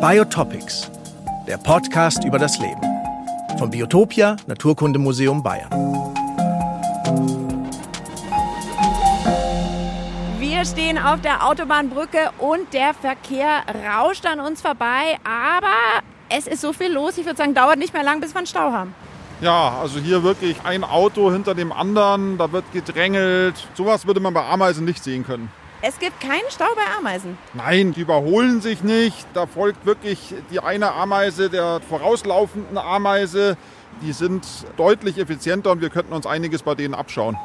Biotopics, der Podcast über das Leben. Vom Biotopia Naturkundemuseum Bayern. Wir stehen auf der Autobahnbrücke und der Verkehr rauscht an uns vorbei. Aber es ist so viel los, ich würde sagen, dauert nicht mehr lang, bis wir einen Stau haben. Ja, also hier wirklich ein Auto hinter dem anderen, da wird gedrängelt. Sowas würde man bei Ameisen nicht sehen können. Es gibt keinen Stau bei Ameisen. Nein, die überholen sich nicht. Da folgt wirklich die eine Ameise der vorauslaufenden Ameise. Die sind deutlich effizienter und wir könnten uns einiges bei denen abschauen.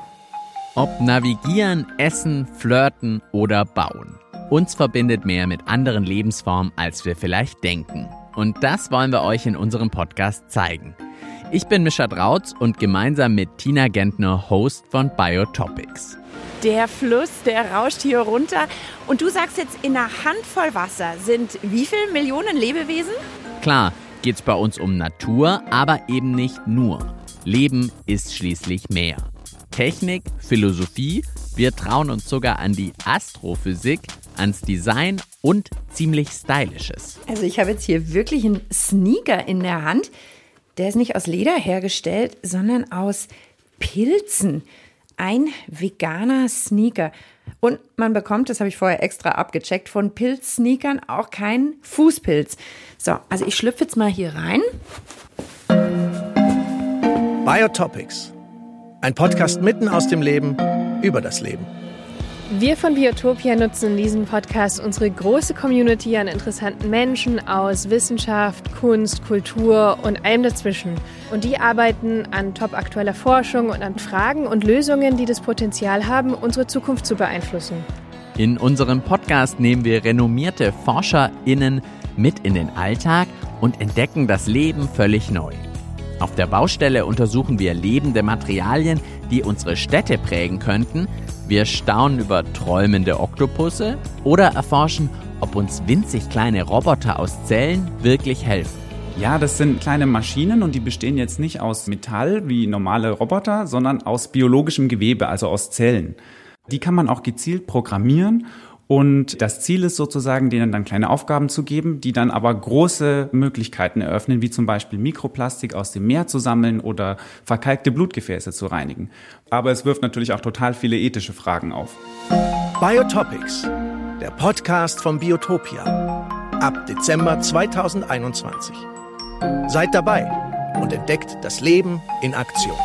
Ob navigieren, essen, flirten oder bauen. Uns verbindet mehr mit anderen Lebensformen, als wir vielleicht denken. Und das wollen wir euch in unserem Podcast zeigen. Ich bin Mischa Drautz und gemeinsam mit Tina Gentner Host von Biotopics. Der Fluss, der rauscht hier runter. Und du sagst jetzt, in einer Handvoll Wasser sind wie viele Millionen Lebewesen? Klar, geht es bei uns um Natur, aber eben nicht nur. Leben ist schließlich mehr. Technik, Philosophie, wir trauen uns sogar an die Astrophysik, ans Design und ziemlich Stylisches. Also ich habe jetzt hier wirklich einen Sneaker in der Hand. Der ist nicht aus Leder hergestellt, sondern aus Pilzen. Ein veganer Sneaker. Und man bekommt, das habe ich vorher extra abgecheckt, von Pilz-Sneakern auch keinen Fußpilz. So, also ich schlüpfe jetzt mal hier rein. Biotopics. Ein Podcast mitten aus dem Leben über das Leben. Wir von Biotopia nutzen in diesem Podcast unsere große Community an interessanten Menschen aus Wissenschaft, Kunst, Kultur und allem dazwischen. Und die arbeiten an top aktueller Forschung und an Fragen und Lösungen, die das Potenzial haben, unsere Zukunft zu beeinflussen. In unserem Podcast nehmen wir renommierte ForscherInnen mit in den Alltag und entdecken das Leben völlig neu. Auf der Baustelle untersuchen wir lebende Materialien, die unsere Städte prägen könnten – wir staunen über träumende Oktopusse oder erforschen, ob uns winzig kleine Roboter aus Zellen wirklich helfen. Ja, das sind kleine Maschinen und die bestehen jetzt nicht aus Metall wie normale Roboter, sondern aus biologischem Gewebe, also aus Zellen. Die kann man auch gezielt programmieren und das Ziel ist sozusagen, denen dann kleine Aufgaben zu geben, die dann aber große Möglichkeiten eröffnen, wie zum Beispiel Mikroplastik aus dem Meer zu sammeln oder verkalkte Blutgefäße zu reinigen. Aber es wirft natürlich auch total viele ethische Fragen auf. Biotopics, der Podcast von Biotopia. Ab Dezember 2021. Seid dabei und entdeckt das Leben in Aktion.